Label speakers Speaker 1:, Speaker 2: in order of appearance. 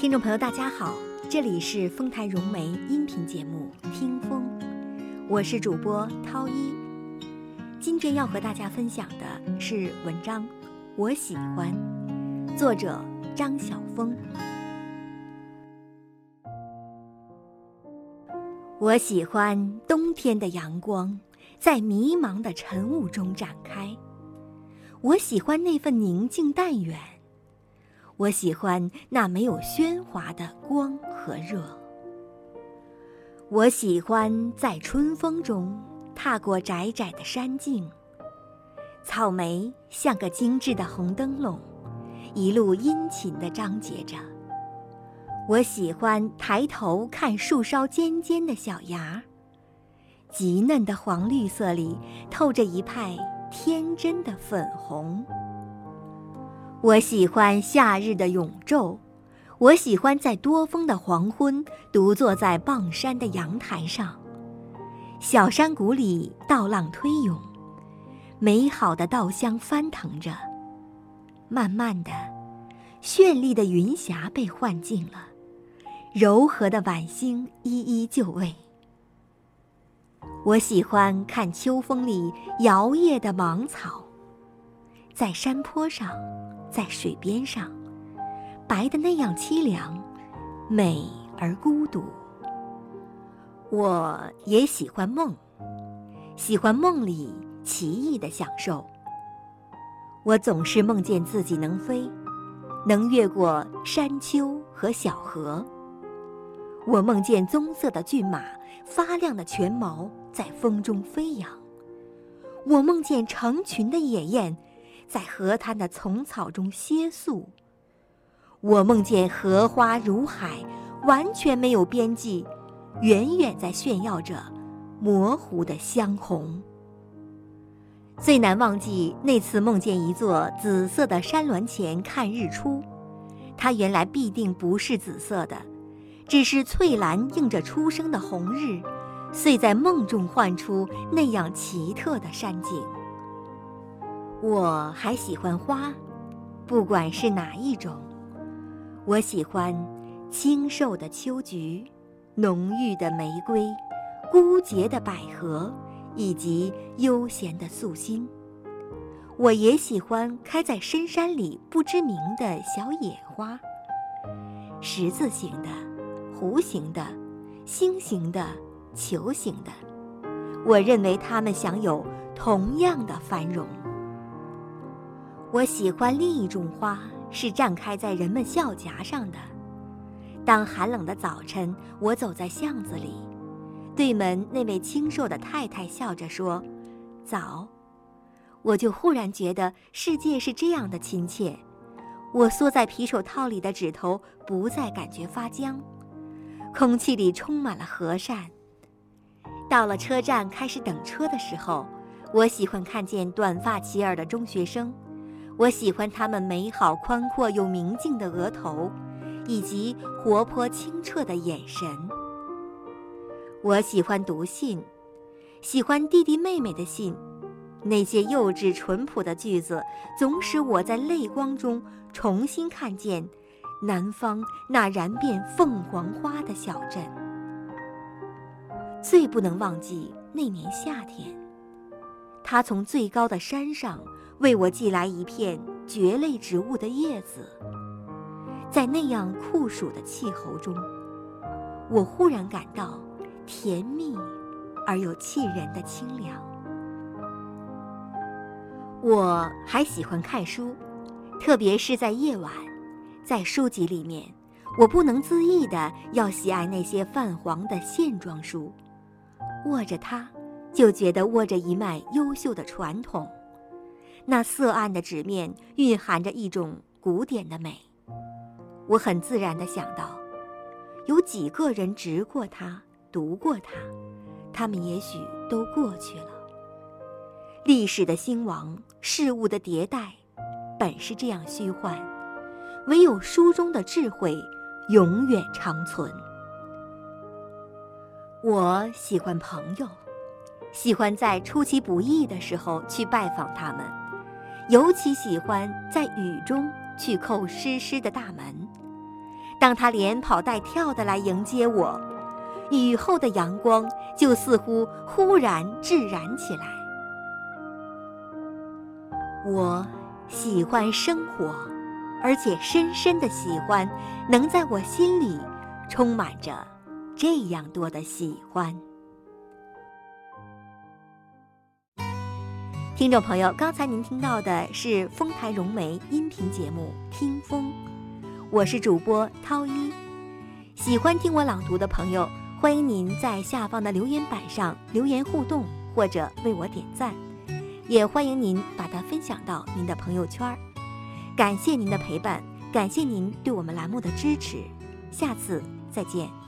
Speaker 1: 听众朋友，大家好，这里是丰台融媒音频节目《听风》，我是主播涛一。今天要和大家分享的是文章《我喜欢》，作者张晓峰。我喜欢冬天的阳光在迷茫的晨雾中展开，我喜欢那份宁静淡远。我喜欢那没有喧哗的光和热。我喜欢在春风中踏过窄窄的山径，草莓像个精致的红灯笼，一路殷勤地张结着。我喜欢抬头看树梢尖尖的小芽，极嫩的黄绿色里透着一派天真的粉红。我喜欢夏日的永昼，我喜欢在多风的黄昏，独坐在傍山的阳台上。小山谷里稻浪推涌，美好的稻香翻腾着。慢慢的，绚丽的云霞被幻境了，柔和的晚星一一就位。我喜欢看秋风里摇曳的芒草，在山坡上。在水边上，白的那样凄凉，美而孤独。我也喜欢梦，喜欢梦里奇异的享受。我总是梦见自己能飞，能越过山丘和小河。我梦见棕色的骏马，发亮的全毛在风中飞扬。我梦见成群的野雁。在河滩的丛草中歇宿。我梦见荷花如海，完全没有边际，远远在炫耀着模糊的香红。最难忘记那次梦见一座紫色的山峦前看日出，它原来必定不是紫色的，只是翠蓝映着初升的红日，遂在梦中幻出那样奇特的山景。我还喜欢花，不管是哪一种。我喜欢清瘦的秋菊，浓郁的玫瑰，孤洁的百合，以及悠闲的素心。我也喜欢开在深山里不知名的小野花，十字形的、弧形的、星形的、球形的。我认为它们享有同样的繁荣。我喜欢另一种花，是绽开在人们笑颊上的。当寒冷的早晨，我走在巷子里，对门那位清瘦的太太笑着说：“早。”我就忽然觉得世界是这样的亲切。我缩在皮手套里的指头不再感觉发僵，空气里充满了和善。到了车站开始等车的时候，我喜欢看见短发齐耳的中学生。我喜欢他们美好、宽阔又明净的额头，以及活泼清澈的眼神。我喜欢读信，喜欢弟弟妹妹的信，那些幼稚淳朴的句子，总使我在泪光中重新看见南方那燃遍凤凰花的小镇。最不能忘记那年夏天，他从最高的山上。为我寄来一片蕨类植物的叶子，在那样酷暑的气候中，我忽然感到甜蜜而又沁人的清凉。我还喜欢看书，特别是在夜晚，在书籍里面，我不能自抑的要喜爱那些泛黄的线装书，握着它，就觉得握着一脉优秀的传统。那色暗的纸面蕴含着一种古典的美，我很自然地想到，有几个人执过它、读过它，他们也许都过去了。历史的兴亡、事物的迭代，本是这样虚幻，唯有书中的智慧永远长存。我喜欢朋友，喜欢在出其不意的时候去拜访他们。尤其喜欢在雨中去叩湿湿的大门，当他连跑带跳的来迎接我，雨后的阳光就似乎忽然炙燃起来。我喜欢生活，而且深深的喜欢，能在我心里充满着这样多的喜欢。听众朋友，刚才您听到的是丰台融媒音频节目《听风》。我是主播涛一，喜欢听我朗读的朋友，欢迎您在下方的留言板上留言互动，或者为我点赞，也欢迎您把它分享到您的朋友圈。感谢您的陪伴，感谢您对我们栏目的支持，下次再见。